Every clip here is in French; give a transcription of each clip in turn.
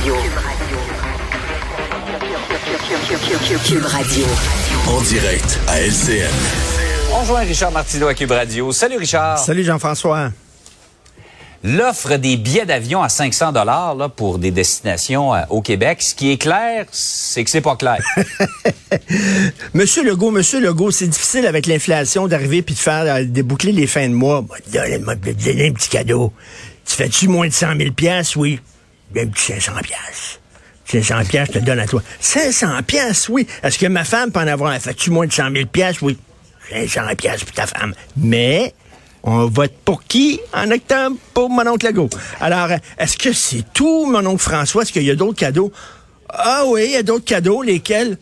Radio. Cube Radio. En direct à LCN. On rejoint Richard Martineau à Cube Radio. Salut Richard. Salut Jean-François. L'offre des billets d'avion à 500 dollars là pour des destinations euh, au Québec, ce qui est clair, c'est que c'est pas clair. Monsieur Legault, Monsieur Legault, c'est difficile avec l'inflation d'arriver puis de faire euh, déboucler les fins de mois. Donne-moi un petit cadeau. Tu fais-tu moins de 100 000 pièces Oui. Un petit 500 pièces. 500 pièces, je te donne à toi. 500 pièces, oui. Est-ce que ma femme peut en avoir? Fais-tu moins de 100 000 pièces Oui. 500 pièces pour ta femme. Mais on vote pour qui en octobre? Pour mon oncle Legault. Alors, est-ce que c'est tout, mon oncle François? Est-ce qu'il y a d'autres cadeaux? Ah oui, il y a d'autres cadeaux, lesquels?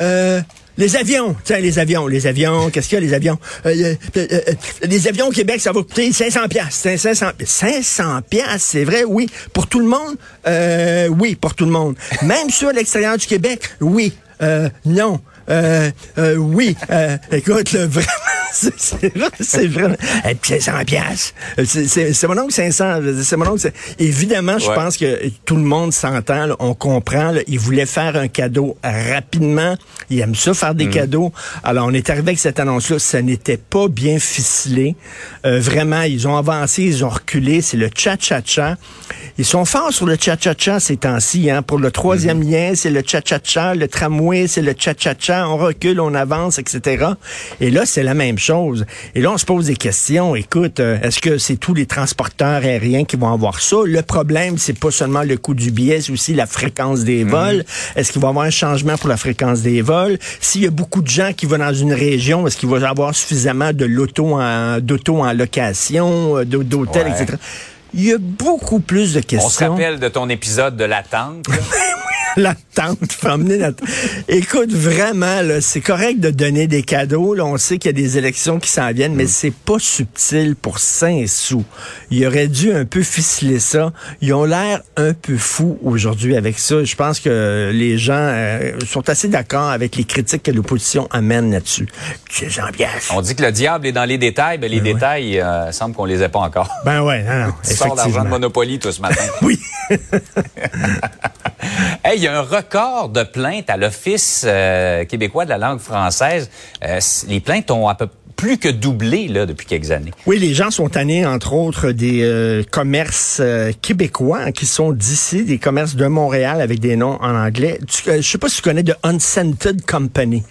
Euh, les avions, tiens, les avions, les avions, qu'est-ce qu'il y a, les avions? Euh, euh, euh, les avions au Québec, ça va coûter 500 piastres. 500, 500 piastres, c'est vrai, oui. Pour tout le monde? Oui, pour tout le monde. Même sur l'extérieur du Québec? Oui. Non. Oui. Écoute, là, vraiment, c'est c'est vrai, c'est vraiment... Eh, 500 piastres. C'est- mon oncle 500. C'est mon oncle. Évidemment, je Ouais. pense que tout le monde s'entend, on comprend. là, il voulait faire un cadeau rapidement. Il aime ça faire des cadeaux. Alors, on est arrivé avec cette annonce-là. Ça n'était pas bien ficelé. Euh, vraiment, ils ont avancé, ils ont reculé. C'est le cha-cha-cha. Ils sont forts sur le cha-cha-cha ces temps-ci. Hein. Pour le troisième lien, c'est le cha-cha-cha. Le tramway, c'est le cha-cha-cha. On recule, on avance, etc. Et là, c'est la même chose. Et là, on se pose des questions. Écoute, euh, est-ce que c'est tous les transporteurs aériens qui vont avoir ça? Le problème, c'est pas seulement le coût du billet, c'est aussi la fréquence des vols. Est-ce qu'il va y avoir un changement pour la fréquence des vols? S'il y a beaucoup de gens qui vont dans une région, est-ce qu'il va y avoir suffisamment de l'auto en, d'auto en location, euh, d'hô- d'hôtels, Ouais. etc.? Il y a beaucoup plus de questions. On se rappelle de ton épisode de l'attente. la tente, faut emmener la tente. Écoute, vraiment, là, c'est correct de donner des cadeaux. Là, on sait qu'il y a des élections qui s'en viennent, Mm. mais c'est pas subtil pour 5 sous. Il aurait dû un peu ficeler ça. Ils ont l'air un peu fous aujourd'hui avec ça. Je pense que les gens euh, sont assez d'accord avec les critiques que l'opposition amène là-dessus. On dit que le diable est dans les détails, mais les détails, euh, semble qu'on les ait pas encore. Ben ouais, non, non, Tu sors d'argent de. Monopoly, toi, ce matin. Oui. Il y a un record de plaintes à l'Office euh, québécois de la langue française. Euh, les plaintes ont à peu plus que doublé là, depuis quelques années. Oui, les gens sont tannés, entre autres, des euh, commerces euh, québécois qui sont d'ici, des commerces de Montréal avec des noms en anglais. Tu, euh, je sais pas si tu connais The Unscented Company.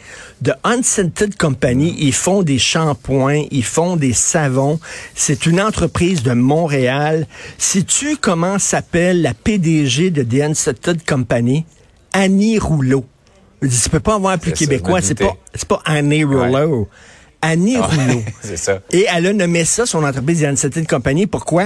The Unscented Company, ils font des shampoings, ils font des savons. C'est une entreprise de Montréal. Sais-tu comment s'appelle la PDG de The Unscented Company? Annie Rouleau. Je Tu peux pas avoir plus ça, québécois. je C'est pas, c'est pas Annie Rouleau. Annie Rouleau. C'est ça. Et elle a nommé ça, son entreprise Yann de compagnie. Pourquoi?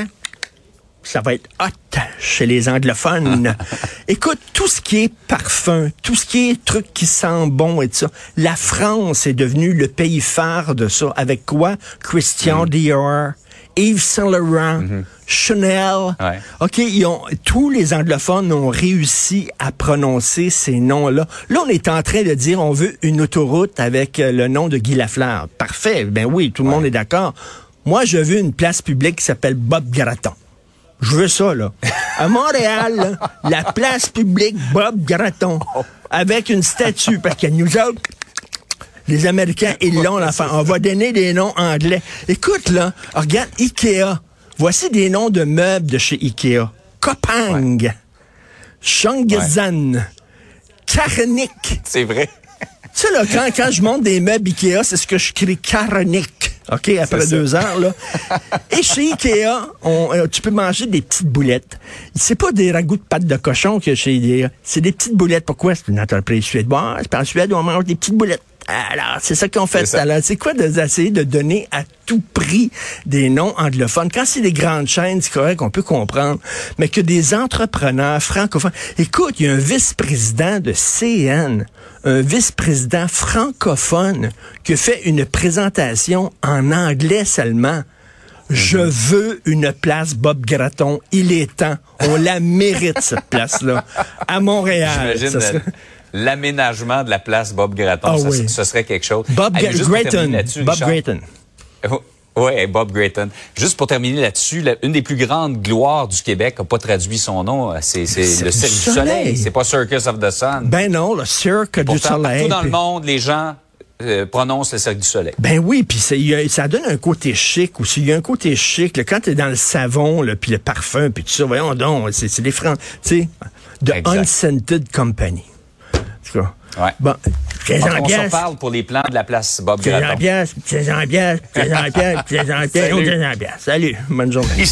Ça va être hot chez les anglophones. Écoute, tout ce qui est parfum, tout ce qui est truc qui sent bon et tout ça, la France est devenue le pays phare de ça. Avec quoi? Christian Dior, Yves Saint Laurent, Chanel. Ouais. OK, ils ont, tous les anglophones ont réussi à prononcer ces noms-là. Là, on est en train de dire on veut une autoroute avec euh, le nom de Guy Lafleur. Parfait. Ben oui, tout le monde est d'accord. Moi, je veux une place publique qui s'appelle Bob Gratton. Je veux ça, là. À Montréal, là, la place publique Bob Gratton, avec une statue, parce que nous autres, les Américains, ils l'ont, l'enfant. On va donner des noms anglais. Écoute, là, regarde Ikea. Voici des noms de meubles de chez Ikea. Kopang, Shangzan, Karnik. C'est vrai. Tu sais, là, quand, quand je monte des meubles Ikea, c'est ce que je crie Karnik. OK, après ça. deux heures, là. Et chez Ikea, on, euh, tu peux manger des petites boulettes. C'est pas des ragoûts de pâte de cochon que chez Ikea. C'est des petites boulettes. Pourquoi? C'est une entreprise suédoise. Puis en Suède, on mange des petites boulettes. Alors, c'est ça qu'on fait C'est tout ça. à l'heure. C'est quoi d'essayer de donner à tout prix des noms anglophones? Quand c'est des grandes chaînes, c'est correct, on peut comprendre. Mais que des entrepreneurs francophones... Écoute, il y a un vice-président de CN, un vice-président francophone qui fait une présentation en anglais seulement. Je veux une place Bob Gratton. Il est temps. On la mérite, cette place-là. À Montréal. J'imagine serait- l'aménagement de la place Bob Gratton. Ah ça, oui. ce serait quelque chose. Bob pour Gratton. là-dessus, Bob. Gratton. Oh, Oui, Bob Grayton. Juste pour terminer là-dessus, une des plus grandes gloires du Québec n'a pas traduit son nom. euh, C'est le Cirque du Soleil. Soleil. C'est pas Circus of the Sun. Ben non, le cirque du soleil. partout dans le monde, les gens euh, prononcent le Cirque du Soleil. Ben oui, puis ça, donne un côté chic aussi. Il y a un côté chic. là, quand tu es dans le savon, puis le parfum, puis tout ça, voyons donc, c'est des francs. Tu sais, de. Unscented Company. En tout cas. Ouais. Bon, 15 On, s'en parle pour les plans de la place Bob 15 ans Gratton. pièces, 15 ans pièces, 15 ans pièces, 15 ans pièces, Salut. 15 ans pièces. Salut, bonne journée.